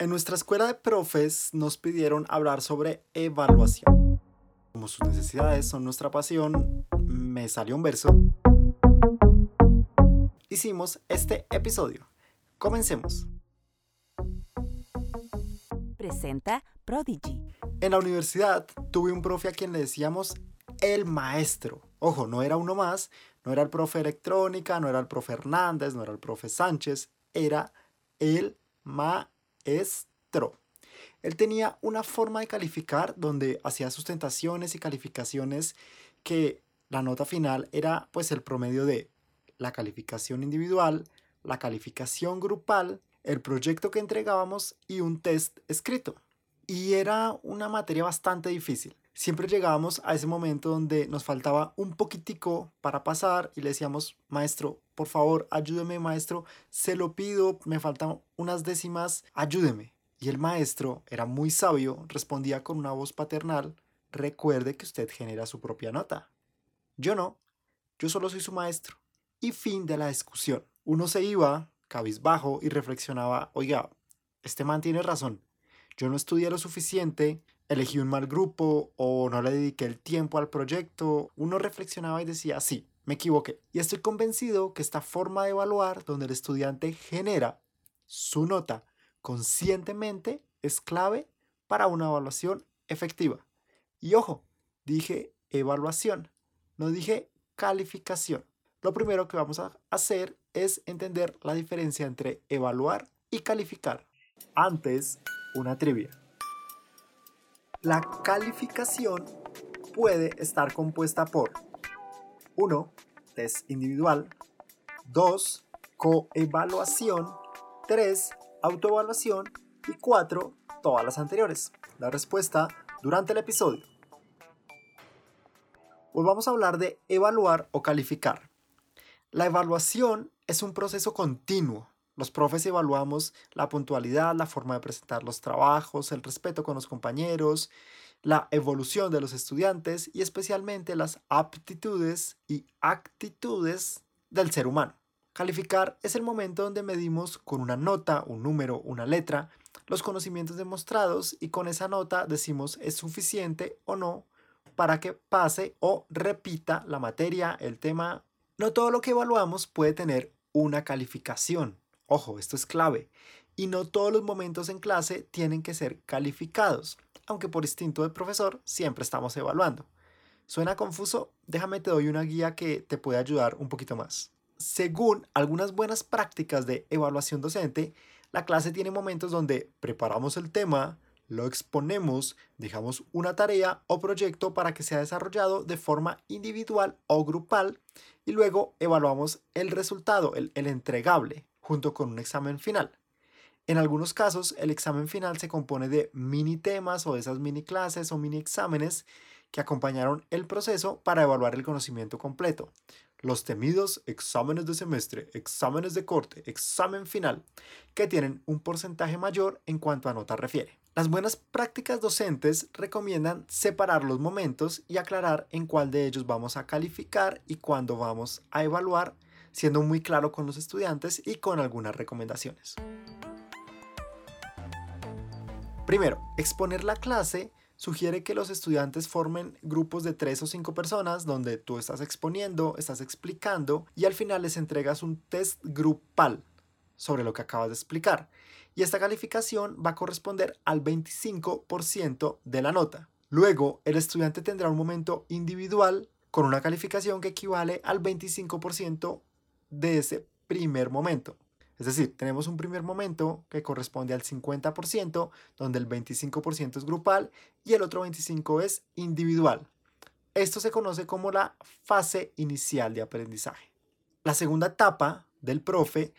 En nuestra escuela de profes nos pidieron hablar sobre evaluación. Como sus necesidades son nuestra pasión, me salió un verso. Hicimos este episodio. Comencemos. Presenta Prodigy. En la universidad tuve un profe a quien le decíamos el maestro. Ojo, no era uno más, no era el profe electrónica, no era el profe Hernández, no era el profe Sánchez, era el maestro maestro. Él tenía una forma de calificar donde hacía sustentaciones y calificaciones que la nota final era pues el promedio de la calificación individual, la calificación grupal, el proyecto que entregábamos y un test escrito. Y era una materia bastante difícil. Siempre llegábamos a ese momento donde nos faltaba un poquitico para pasar y le decíamos, maestro, por favor, ayúdeme maestro, se lo pido, me faltan unas décimas, ayúdeme. Y el maestro era muy sabio, respondía con una voz paternal, recuerde que usted genera su propia nota. Yo no, yo solo soy su maestro. Y fin de la discusión. Uno se iba, cabizbajo, y reflexionaba, oiga, este man tiene razón. Yo no estudié lo suficiente, elegí un mal grupo o no le dediqué el tiempo al proyecto. Uno reflexionaba y decía, sí, me equivoqué. Y estoy convencido que esta forma de evaluar, donde el estudiante genera su nota conscientemente, es clave para una evaluación efectiva. Y ojo, dije evaluación, no dije calificación. Lo primero que vamos a hacer es entender la diferencia entre evaluar y calificar. Antes, una trivia. La calificación puede estar compuesta por 1. Test individual. 2. Coevaluación. 3. Autoevaluación. Y 4. Todas las anteriores. La respuesta durante el episodio. Volvamos a hablar de evaluar o calificar. La evaluación es un proceso continuo. Los profes evaluamos la puntualidad, la forma de presentar los trabajos, el respeto con los compañeros, la evolución de los estudiantes y especialmente las aptitudes y actitudes del ser humano. Calificar es el momento donde medimos con una nota, un número, una letra, los conocimientos demostrados y con esa nota decimos es suficiente o no para que pase o repita la materia, el tema. No todo lo que evaluamos puede tener una calificación. Ojo, esto es clave. Y no todos los momentos en clase tienen que ser calificados aunque por instinto de profesor siempre estamos evaluando. ¿Suena confuso? Déjame te doy una guía que te puede ayudar un poquito más. Según algunas buenas prácticas de evaluación docente, la clase tiene momentos donde preparamos el tema, lo exponemos, dejamos una tarea o proyecto para que sea desarrollado de forma individual o grupal y luego evaluamos el resultado, el, el entregable, junto con un examen final. En algunos casos, el examen final se compone de mini temas o de esas mini clases o mini exámenes que acompañaron el proceso para evaluar el conocimiento completo. Los temidos exámenes de semestre, exámenes de corte, examen final, que tienen un porcentaje mayor en cuanto a nota refiere. Las buenas prácticas docentes recomiendan separar los momentos y aclarar en cuál de ellos vamos a calificar y cuándo vamos a evaluar, siendo muy claro con los estudiantes y con algunas recomendaciones. Primero, exponer la clase sugiere que los estudiantes formen grupos de tres o cinco personas donde tú estás exponiendo, estás explicando y al final les entregas un test grupal sobre lo que acabas de explicar. Y esta calificación va a corresponder al 25% de la nota. Luego, el estudiante tendrá un momento individual con una calificación que equivale al 25% de ese primer momento. Es decir, tenemos un primer momento que corresponde al 50%, donde el 25% es grupal y el otro 25% es individual. Esto se conoce como la fase inicial de aprendizaje. La segunda etapa del profe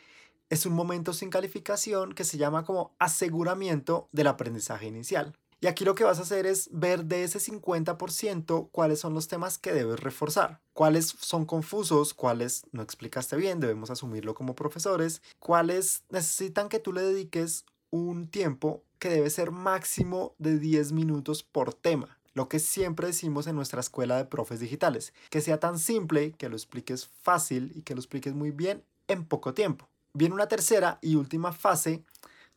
es un momento sin calificación que se llama como aseguramiento del aprendizaje inicial. Y aquí lo que vas a hacer es ver de ese 50% cuáles son los temas que debes reforzar, cuáles son confusos, cuáles no explicaste bien, debemos asumirlo como profesores, cuáles necesitan que tú le dediques un tiempo que debe ser máximo de 10 minutos por tema. Lo que siempre decimos en nuestra escuela de profes digitales, que sea tan simple, que lo expliques fácil y que lo expliques muy bien en poco tiempo. Viene una tercera y última fase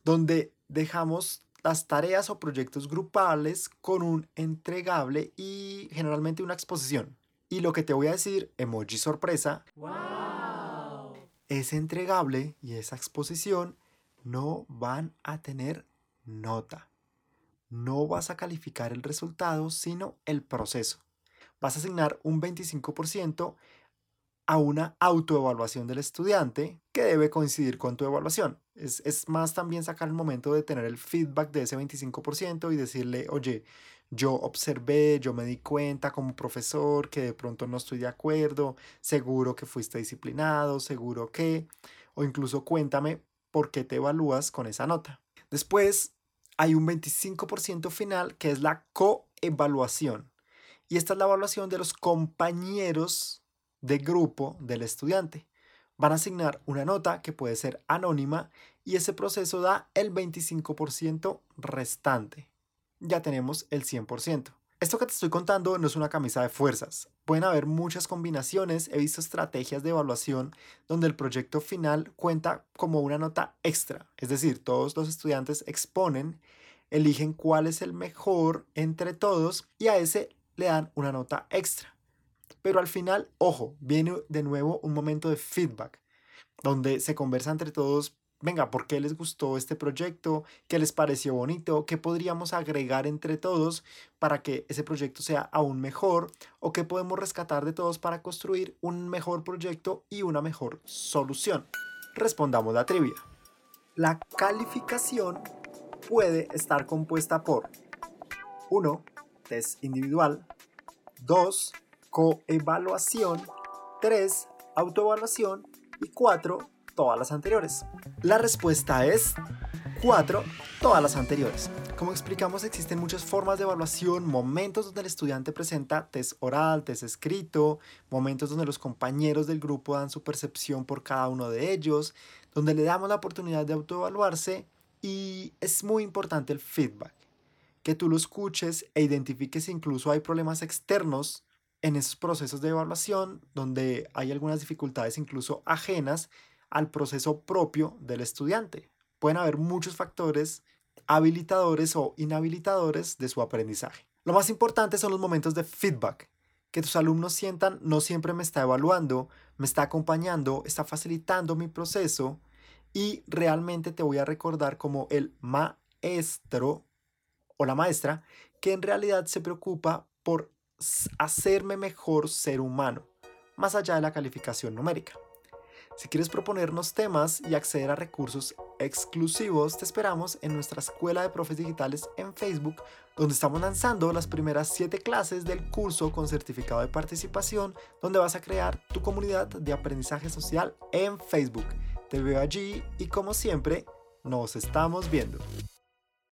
donde dejamos las tareas o proyectos grupales con un entregable y generalmente una exposición. Y lo que te voy a decir, emoji sorpresa, ese entregable y esa exposición no van a tener nota. No vas a calificar el resultado, sino el proceso. Vas a asignar un 25% a una autoevaluación del estudiante que debe coincidir con tu evaluación. Es, es, más también sacar el momento de tener el feedback de ese 25% y decirle, oye, yo observé, yo me di cuenta como profesor que de pronto no estoy de acuerdo, seguro que fuiste disciplinado, seguro que, o incluso cuéntame por qué te evalúas con esa nota. Después hay un 25% final que es la coevaluación. Y esta es la evaluación de los compañeros de grupo del estudiante. Van a asignar una nota que puede ser anónima y ese proceso da el 25% restante. Ya tenemos el 100%. Esto que te estoy contando no es una camisa de fuerzas. Pueden haber muchas combinaciones. He visto estrategias de evaluación donde el proyecto final cuenta como una nota extra. Es decir, todos los estudiantes exponen, eligen cuál es el mejor entre todos y a ese le dan una nota extra. Pero al final, ojo, viene de nuevo un momento de feedback, donde se conversa entre todos, venga, ¿por qué les gustó este proyecto? ¿Qué les pareció bonito? ¿Qué podríamos agregar entre todos para que ese proyecto sea aún mejor? ¿O qué podemos rescatar de todos para construir un mejor proyecto y una mejor solución? Respondamos la trivia. La calificación puede estar compuesta por 1. Test individual. 2 coevaluación, 3, autoevaluación y 4, todas las anteriores. La respuesta es 4, todas las anteriores. Como explicamos, existen muchas formas de evaluación, momentos donde el estudiante presenta test oral, test escrito, momentos donde los compañeros del grupo dan su percepción por cada uno de ellos, donde le damos la oportunidad de autoevaluarse y es muy importante el feedback, que tú lo escuches e identifiques incluso hay problemas externos en esos procesos de evaluación donde hay algunas dificultades incluso ajenas al proceso propio del estudiante. Pueden haber muchos factores habilitadores o inhabilitadores de su aprendizaje. Lo más importante son los momentos de feedback, que tus alumnos sientan no siempre me está evaluando, me está acompañando, está facilitando mi proceso y realmente te voy a recordar como el maestro o la maestra que en realidad se preocupa por hacerme mejor ser humano, más allá de la calificación numérica. Si quieres proponernos temas y acceder a recursos exclusivos, te esperamos en nuestra Escuela de Profes Digitales en Facebook, donde estamos lanzando las primeras 7 clases del curso con certificado de participación, donde vas a crear tu comunidad de aprendizaje social en Facebook. Te veo allí y como siempre, nos estamos viendo.